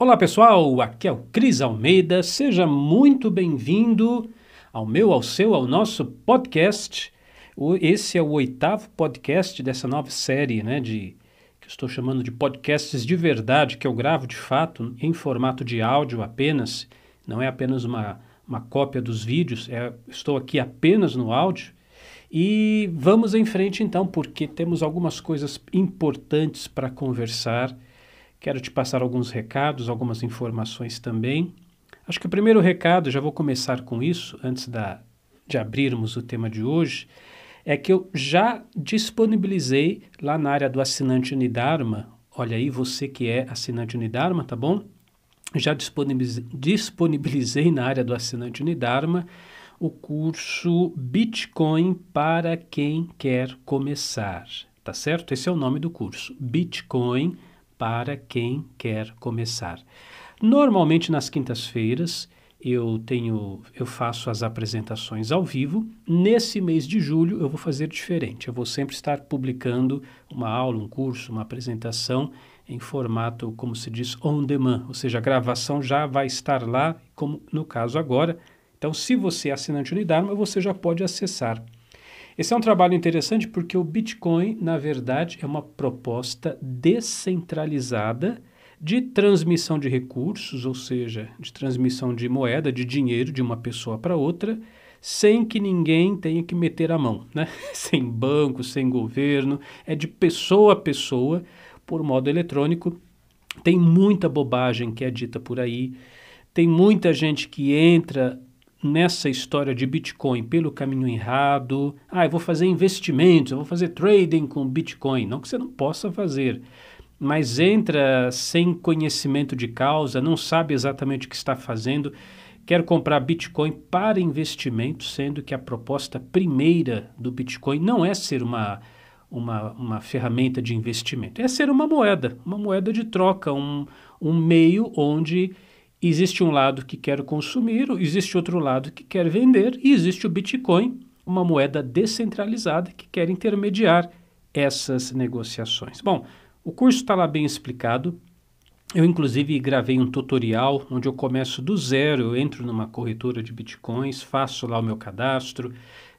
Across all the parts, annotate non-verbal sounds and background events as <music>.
Olá pessoal, aqui é o Cris Almeida, seja muito bem-vindo ao meu, ao seu, ao nosso podcast. Esse é o oitavo podcast dessa nova série, né, de que estou chamando de podcasts de verdade, que eu gravo de fato em formato de áudio apenas, não é apenas uma, uma cópia dos vídeos, é, estou aqui apenas no áudio. E vamos em frente então, porque temos algumas coisas importantes para conversar Quero te passar alguns recados, algumas informações também. Acho que o primeiro recado, já vou começar com isso, antes da, de abrirmos o tema de hoje, é que eu já disponibilizei lá na área do assinante Unidarma. Olha aí, você que é assinante Unidarma, tá bom? Já disponibilizei, na área do assinante Unidarma o curso Bitcoin para quem quer começar, tá certo? Esse é o nome do curso, Bitcoin para quem quer começar. Normalmente nas quintas-feiras eu tenho eu faço as apresentações ao vivo. Nesse mês de julho eu vou fazer diferente. Eu vou sempre estar publicando uma aula, um curso, uma apresentação em formato, como se diz, on demand, ou seja, a gravação já vai estar lá, como no caso agora. Então, se você é assinante Unidarma, você já pode acessar esse é um trabalho interessante porque o Bitcoin, na verdade, é uma proposta descentralizada de transmissão de recursos, ou seja, de transmissão de moeda, de dinheiro de uma pessoa para outra, sem que ninguém tenha que meter a mão, né? <laughs> sem banco, sem governo, é de pessoa a pessoa, por modo eletrônico. Tem muita bobagem que é dita por aí, tem muita gente que entra nessa história de Bitcoin pelo caminho errado. Ah, eu vou fazer investimentos, eu vou fazer trading com Bitcoin. Não que você não possa fazer, mas entra sem conhecimento de causa, não sabe exatamente o que está fazendo, quer comprar Bitcoin para investimento, sendo que a proposta primeira do Bitcoin não é ser uma, uma, uma ferramenta de investimento, é ser uma moeda, uma moeda de troca, um, um meio onde Existe um lado que quer consumir, existe outro lado que quer vender, e existe o Bitcoin, uma moeda descentralizada que quer intermediar essas negociações. Bom, o curso está lá bem explicado. Eu, inclusive, gravei um tutorial onde eu começo do zero, eu entro numa corretora de bitcoins, faço lá o meu cadastro,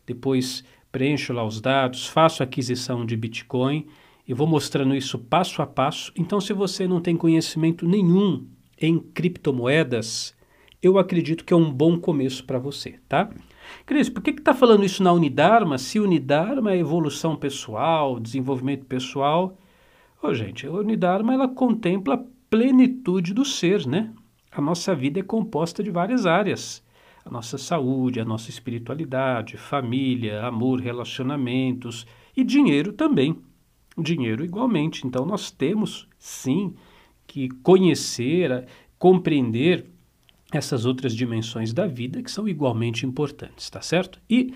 depois preencho lá os dados, faço aquisição de bitcoin e vou mostrando isso passo a passo. Então, se você não tem conhecimento nenhum em criptomoedas, eu acredito que é um bom começo para você, tá? Cris, por que está falando isso na Unidarma? Se Unidarma é evolução pessoal, desenvolvimento pessoal. Ô, gente, a Unidarma ela contempla a plenitude do ser, né? A nossa vida é composta de várias áreas. A nossa saúde, a nossa espiritualidade, família, amor, relacionamentos e dinheiro também. Dinheiro igualmente. Então nós temos, sim, que conhecer, compreender essas outras dimensões da vida que são igualmente importantes, tá certo? E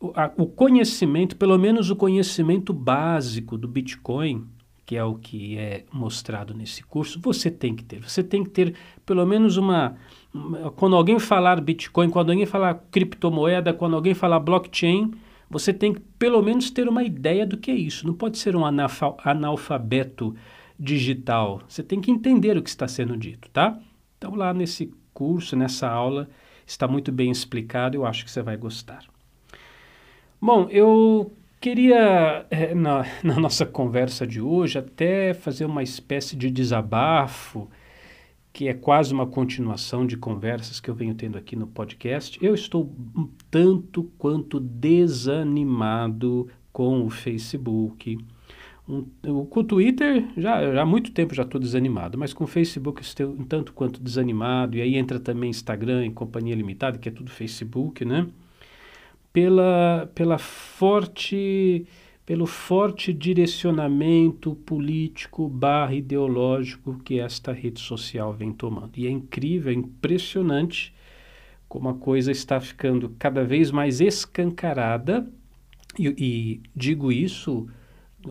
o, a, o conhecimento, pelo menos o conhecimento básico do Bitcoin, que é o que é mostrado nesse curso, você tem que ter. Você tem que ter pelo menos uma. uma quando alguém falar Bitcoin, quando alguém falar criptomoeda, quando alguém falar blockchain, você tem que pelo menos ter uma ideia do que é isso. Não pode ser um analfabeto digital. Você tem que entender o que está sendo dito, tá? Então, lá nesse curso, nessa aula, está muito bem explicado, eu acho que você vai gostar. Bom, eu queria, é, na, <laughs> na nossa conversa de hoje, até fazer uma espécie de desabafo, que é quase uma continuação de conversas que eu venho tendo aqui no podcast. Eu estou tanto quanto desanimado com o Facebook um, com o Twitter, já, já há muito tempo já estou desanimado, mas com o Facebook estou um tanto quanto desanimado, e aí entra também Instagram e Companhia Limitada, que é tudo Facebook, né? Pela, pela forte, pelo forte direcionamento político barra ideológico que esta rede social vem tomando. E é incrível, é impressionante como a coisa está ficando cada vez mais escancarada, e, e digo isso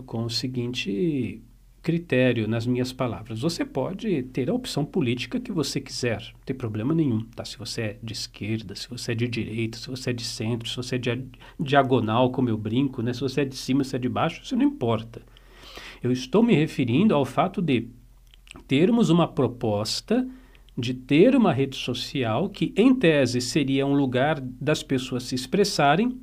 com o seguinte critério nas minhas palavras. Você pode ter a opção política que você quiser, não tem problema nenhum, tá? Se você é de esquerda, se você é de direita, se você é de centro, se você é de diagonal, como eu brinco, né? Se você é de cima, se é de baixo, isso não importa. Eu estou me referindo ao fato de termos uma proposta de ter uma rede social que, em tese, seria um lugar das pessoas se expressarem,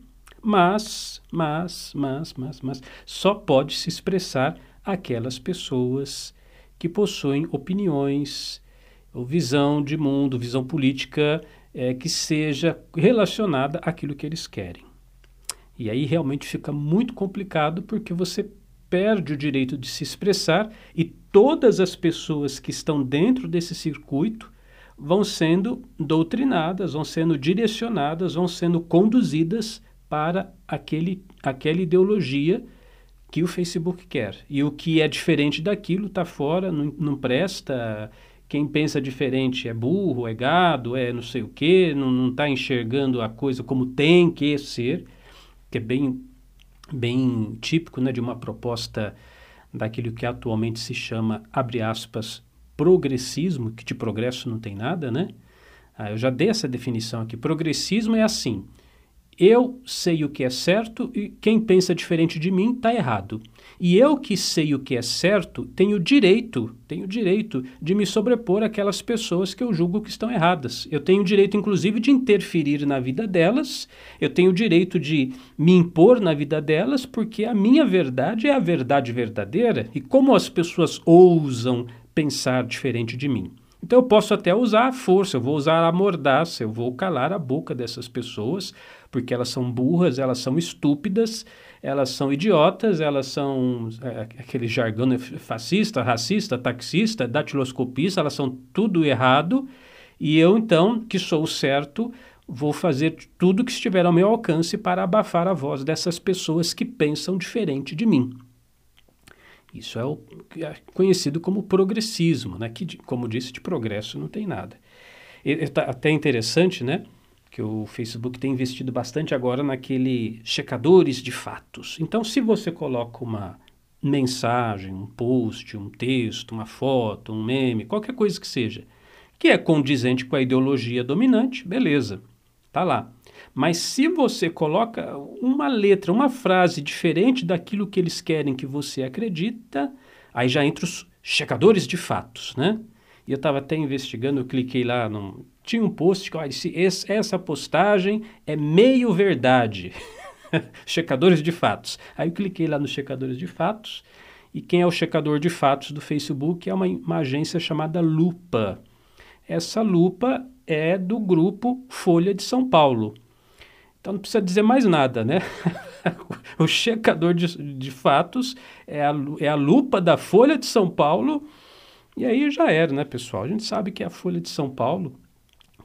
mas, mas, mas, mas, mas, só pode se expressar aquelas pessoas que possuem opiniões, ou visão de mundo, visão política é, que seja relacionada àquilo que eles querem. E aí realmente fica muito complicado porque você perde o direito de se expressar e todas as pessoas que estão dentro desse circuito vão sendo doutrinadas, vão sendo direcionadas, vão sendo conduzidas para aquele, aquela ideologia que o Facebook quer. E o que é diferente daquilo está fora, não, não presta. Quem pensa diferente é burro, é gado, é não sei o quê, não está enxergando a coisa como tem que ser, que é bem, bem típico né, de uma proposta daquilo que atualmente se chama, abre aspas, progressismo, que de progresso não tem nada, né? Ah, eu já dei essa definição aqui. Progressismo é assim: eu sei o que é certo e quem pensa diferente de mim está errado. E eu que sei o que é certo tenho direito, tenho direito de me sobrepor àquelas pessoas que eu julgo que estão erradas. Eu tenho direito, inclusive, de interferir na vida delas. Eu tenho direito de me impor na vida delas, porque a minha verdade é a verdade verdadeira. E como as pessoas ousam pensar diferente de mim. Então eu posso até usar a força, eu vou usar a mordaça, eu vou calar a boca dessas pessoas, porque elas são burras, elas são estúpidas, elas são idiotas, elas são é, aquele jargão fascista, racista, taxista, datiloscopista, elas são tudo errado, e eu então, que sou certo, vou fazer tudo que estiver ao meu alcance para abafar a voz dessas pessoas que pensam diferente de mim. Isso é, o, é conhecido como progressismo, né? que, como disse, de progresso não tem nada. E, tá até interessante, né? que o Facebook tem investido bastante agora naquele checadores de fatos. Então, se você coloca uma mensagem, um post, um texto, uma foto, um meme, qualquer coisa que seja, que é condizente com a ideologia dominante, beleza, tá lá. Mas se você coloca uma letra, uma frase diferente daquilo que eles querem que você acredita, aí já entra os checadores de fatos, né? E eu estava até investigando, eu cliquei lá, num, tinha um post que disse, essa postagem é meio verdade. <laughs> checadores de fatos. Aí eu cliquei lá nos checadores de fatos, e quem é o checador de fatos do Facebook é uma, uma agência chamada Lupa. Essa Lupa é do grupo Folha de São Paulo. Então não precisa dizer mais nada, né? <laughs> o checador de, de fatos é a, é a lupa da Folha de São Paulo. E aí já era, né, pessoal? A gente sabe que a Folha de São Paulo,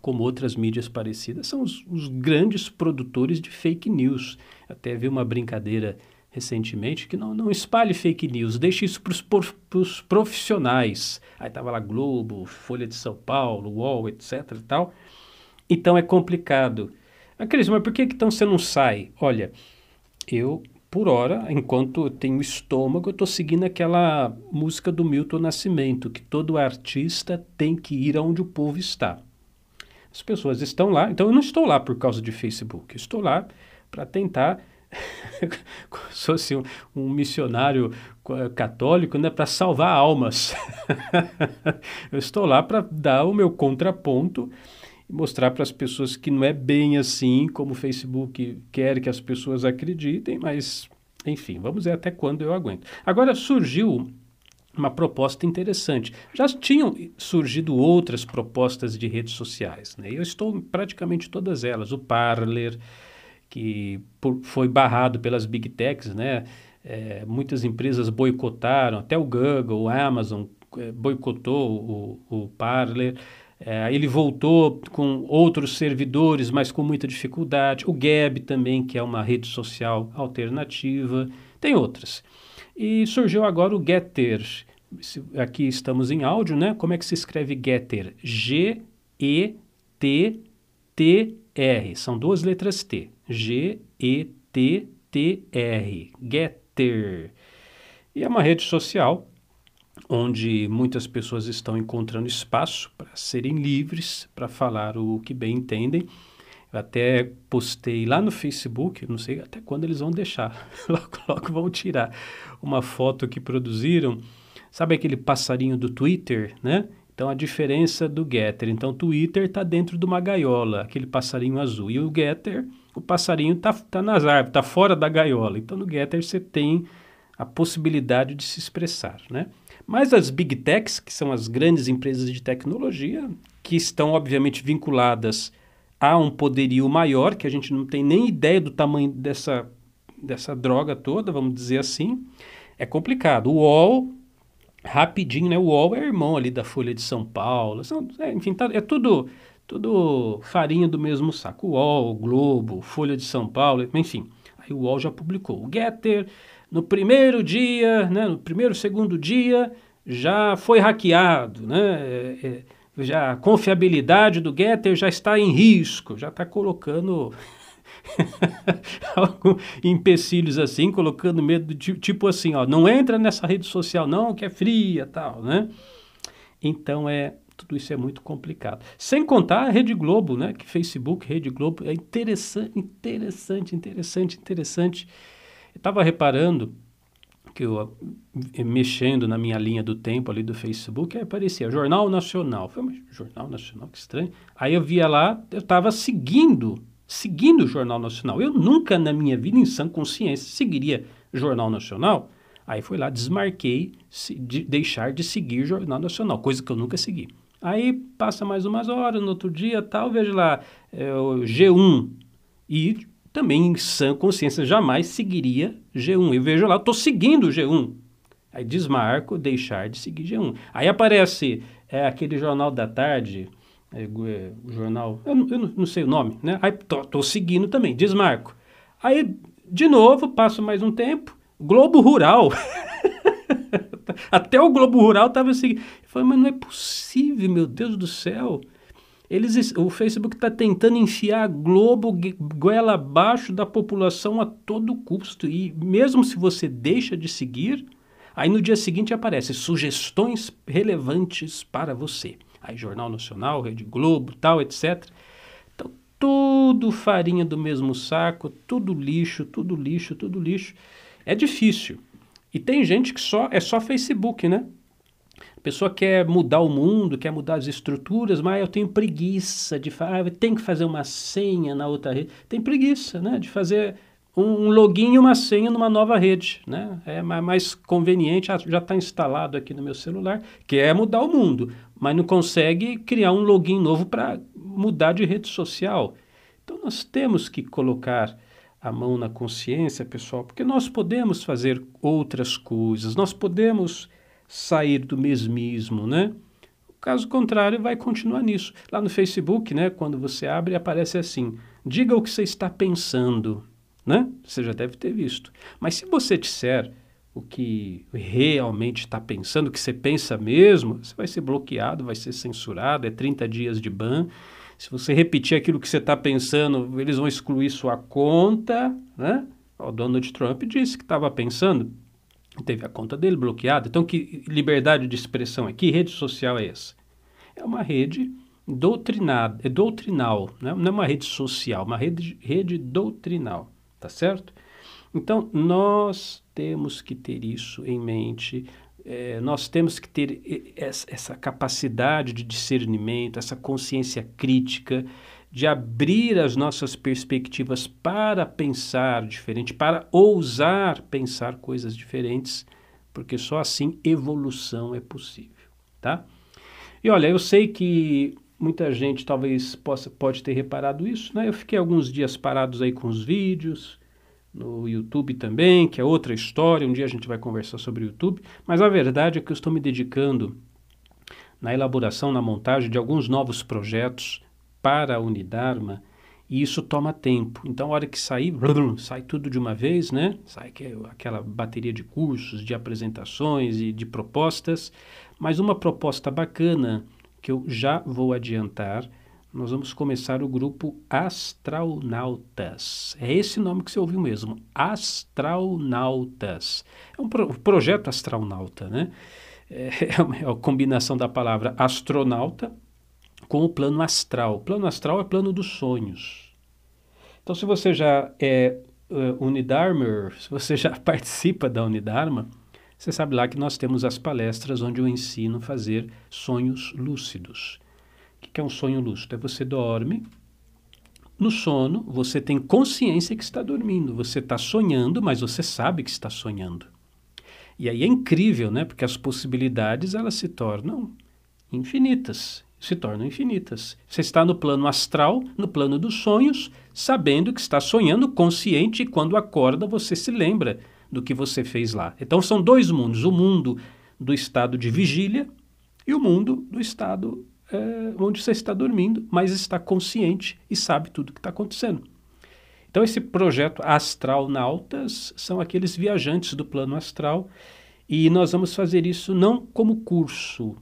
como outras mídias parecidas, são os, os grandes produtores de fake news. Até vi uma brincadeira recentemente que não, não espalhe fake news, deixe isso para os profissionais. Aí estava lá Globo, Folha de São Paulo, UOL, etc e tal. Então é complicado. Ah, Cris, mas por que então você não sai? Olha, eu, por hora, enquanto eu tenho estômago, eu estou seguindo aquela música do Milton Nascimento, que todo artista tem que ir aonde o povo está. As pessoas estão lá, então eu não estou lá por causa de Facebook, eu estou lá para tentar <laughs> se fosse um, um, missionário católico, né, para salvar almas. <laughs> eu estou lá para dar o meu contraponto mostrar para as pessoas que não é bem assim como o Facebook quer que as pessoas acreditem, mas enfim, vamos ver até quando eu aguento. Agora surgiu uma proposta interessante. Já tinham surgido outras propostas de redes sociais, né? Eu estou em praticamente todas elas. O Parler, que por, foi barrado pelas big techs, né? É, muitas empresas boicotaram, até o Google, o Amazon é, boicotou o, o Parler. É, ele voltou com outros servidores, mas com muita dificuldade. O Gab também, que é uma rede social alternativa. Tem outras. E surgiu agora o Getter. Aqui estamos em áudio, né? Como é que se escreve Getter? G-E-T-T-R. São duas letras T. G-E-T-T-R. Getter. E é uma rede social onde muitas pessoas estão encontrando espaço para serem livres, para falar o que bem entendem. Eu até postei lá no Facebook, não sei até quando eles vão deixar, <laughs> logo, logo vão tirar uma foto que produziram Sabe aquele passarinho do Twitter, né? Então a diferença do Getter, então o Twitter está dentro de uma gaiola, aquele passarinho azul, e o Getter, o passarinho está tá nas árvores, está fora da gaiola. Então no Getter você tem a possibilidade de se expressar, né? Mas as big techs, que são as grandes empresas de tecnologia, que estão obviamente vinculadas a um poderio maior, que a gente não tem nem ideia do tamanho dessa, dessa droga toda, vamos dizer assim, é complicado. O UOL, rapidinho, né? O UOL é irmão ali da Folha de São Paulo, são, é, enfim, tá, é tudo, tudo farinha do mesmo saco. O UOL, Globo, Folha de São Paulo, enfim. Aí o UOL já publicou. O Getter, no primeiro dia, né, no primeiro, segundo dia, já foi hackeado, né? É, é, já a confiabilidade do Getter já está em risco, já está colocando <laughs> empecilhos assim, colocando medo, de, tipo assim, ó, não entra nessa rede social não, que é fria, tal, né? Então é tudo isso é muito complicado. Sem contar a Rede Globo, né? Que Facebook, Rede Globo é interessante, interessante, interessante, interessante. Estava reparando que eu eh, mexendo na minha linha do tempo ali do Facebook, aí aparecia Jornal Nacional. Falei, mas Jornal Nacional, que estranho. Aí eu via lá, eu estava seguindo, seguindo o Jornal Nacional. Eu nunca na minha vida, em sã consciência, seguiria Jornal Nacional. Aí fui lá, desmarquei de deixar de seguir Jornal Nacional, coisa que eu nunca segui. Aí passa mais umas horas, no outro dia tal, vejo lá é, o G1 e também em sã consciência jamais seguiria G1. Eu vejo lá, estou seguindo o G1. Aí desmarco, deixar de seguir G1. Aí aparece é, aquele jornal da tarde, é, é, o jornal, eu, eu, não sei o nome, né? Aí estou seguindo também, desmarco. Aí, de novo, passo mais um tempo, Globo Rural. <laughs> Até o Globo Rural estava seguindo. Eu falei, mas não é possível, meu Deus do céu. Eles, o Facebook está tentando enfiar a Globo goela abaixo da população a todo custo. E mesmo se você deixa de seguir, aí no dia seguinte aparece sugestões relevantes para você. Aí Jornal Nacional, Rede Globo, tal, etc. Então, tudo farinha do mesmo saco, tudo lixo, tudo lixo, tudo lixo. É difícil. E tem gente que só é só Facebook, né? A pessoa quer mudar o mundo, quer mudar as estruturas, mas eu tenho preguiça de fazer, ah, tem que fazer uma senha na outra rede. Tem preguiça, né, de fazer um login e uma senha numa nova rede, né? É mais conveniente, ah, já está instalado aqui no meu celular, que é mudar o mundo, mas não consegue criar um login novo para mudar de rede social. Então nós temos que colocar a mão na consciência, pessoal, porque nós podemos fazer outras coisas, nós podemos sair do mesmismo, né? Caso contrário vai continuar nisso. Lá no Facebook, né, quando você abre, aparece assim: diga o que você está pensando, né? Você já deve ter visto. Mas se você disser o que realmente está pensando, o que você pensa mesmo, você vai ser bloqueado, vai ser censurado, é 30 dias de ban. Se você repetir aquilo que você está pensando, eles vão excluir sua conta, né? O Donald Trump disse que estava pensando teve a conta dele bloqueada. Então, que liberdade de expressão é? Que rede social é essa? É uma rede doutrinada, é doutrinal, né? não é uma rede social, uma rede, rede doutrinal, tá certo? Então, nós temos que ter isso em mente, é, nós temos que ter essa capacidade de discernimento, essa consciência crítica, de abrir as nossas perspectivas para pensar diferente, para ousar pensar coisas diferentes, porque só assim evolução é possível, tá? E olha, eu sei que muita gente talvez possa pode ter reparado isso, né? Eu fiquei alguns dias parados aí com os vídeos no YouTube também, que é outra história. Um dia a gente vai conversar sobre o YouTube, mas a verdade é que eu estou me dedicando na elaboração, na montagem de alguns novos projetos para a Unidarma e isso toma tempo. Então, a hora que sair, sai tudo de uma vez, né? Sai aquela bateria de cursos, de apresentações e de propostas. Mas uma proposta bacana que eu já vou adiantar, nós vamos começar o grupo Astronautas. É esse nome que você ouviu mesmo, Astronautas. É um pro projeto astronauta, né? É, <laughs> é a combinação da palavra astronauta com o plano astral. O plano astral é o plano dos sonhos. Então, se você já é uh, se você já <laughs> participa da Unidarma, Você sabe lá que nós temos as palestras onde eu ensino a fazer sonhos lúcidos. O que é um sonho lúcido? É você dorme, no sono você tem consciência que está dormindo, você está sonhando, mas você sabe que está sonhando. E aí é incrível, né? Porque as possibilidades elas se tornam infinitas, se tornam infinitas. Você está no plano astral, no plano dos sonhos, sabendo que está sonhando, consciente, e quando acorda você se lembra do que você fez lá. Então são dois mundos: o mundo do estado de vigília e o mundo do estado é, onde você está dormindo, mas está consciente e sabe tudo o que está acontecendo. Então, esse projeto Astral Nautas são aqueles viajantes do plano astral e nós vamos fazer isso não como curso,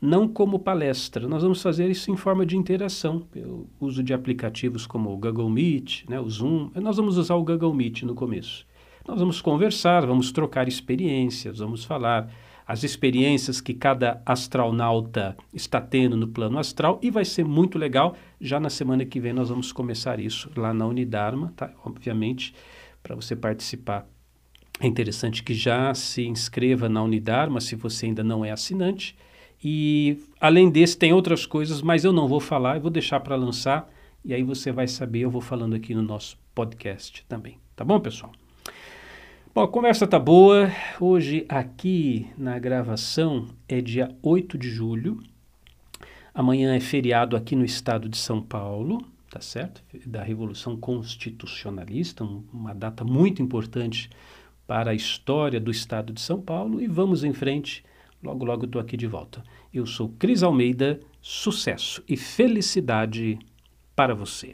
não como palestra. Nós vamos fazer isso em forma de interação, pelo uso de aplicativos como o Google Meet, né, o Zoom. Nós vamos usar o Google Meet no começo. Nós vamos conversar, vamos trocar experiências, vamos falar as experiências que cada astronauta está tendo no plano astral e vai ser muito legal. Já na semana que vem nós vamos começar isso lá na Unidarma, tá? Obviamente, para você participar. É interessante que já se inscreva na Unidarma se você ainda não é assinante e além desse, tem outras coisas, mas eu não vou falar, eu vou deixar para lançar e aí você vai saber, eu vou falando aqui no nosso podcast também. Tá bom, pessoal? Bom, a conversa tá boa. Hoje aqui na gravação é dia 8 de julho. Amanhã é feriado aqui no estado de São Paulo, tá certo? Da Revolução Constitucionalista, uma data muito importante para a história do estado de São Paulo e vamos em frente Logo, logo estou aqui de volta. Eu sou Cris Almeida, sucesso e felicidade para você.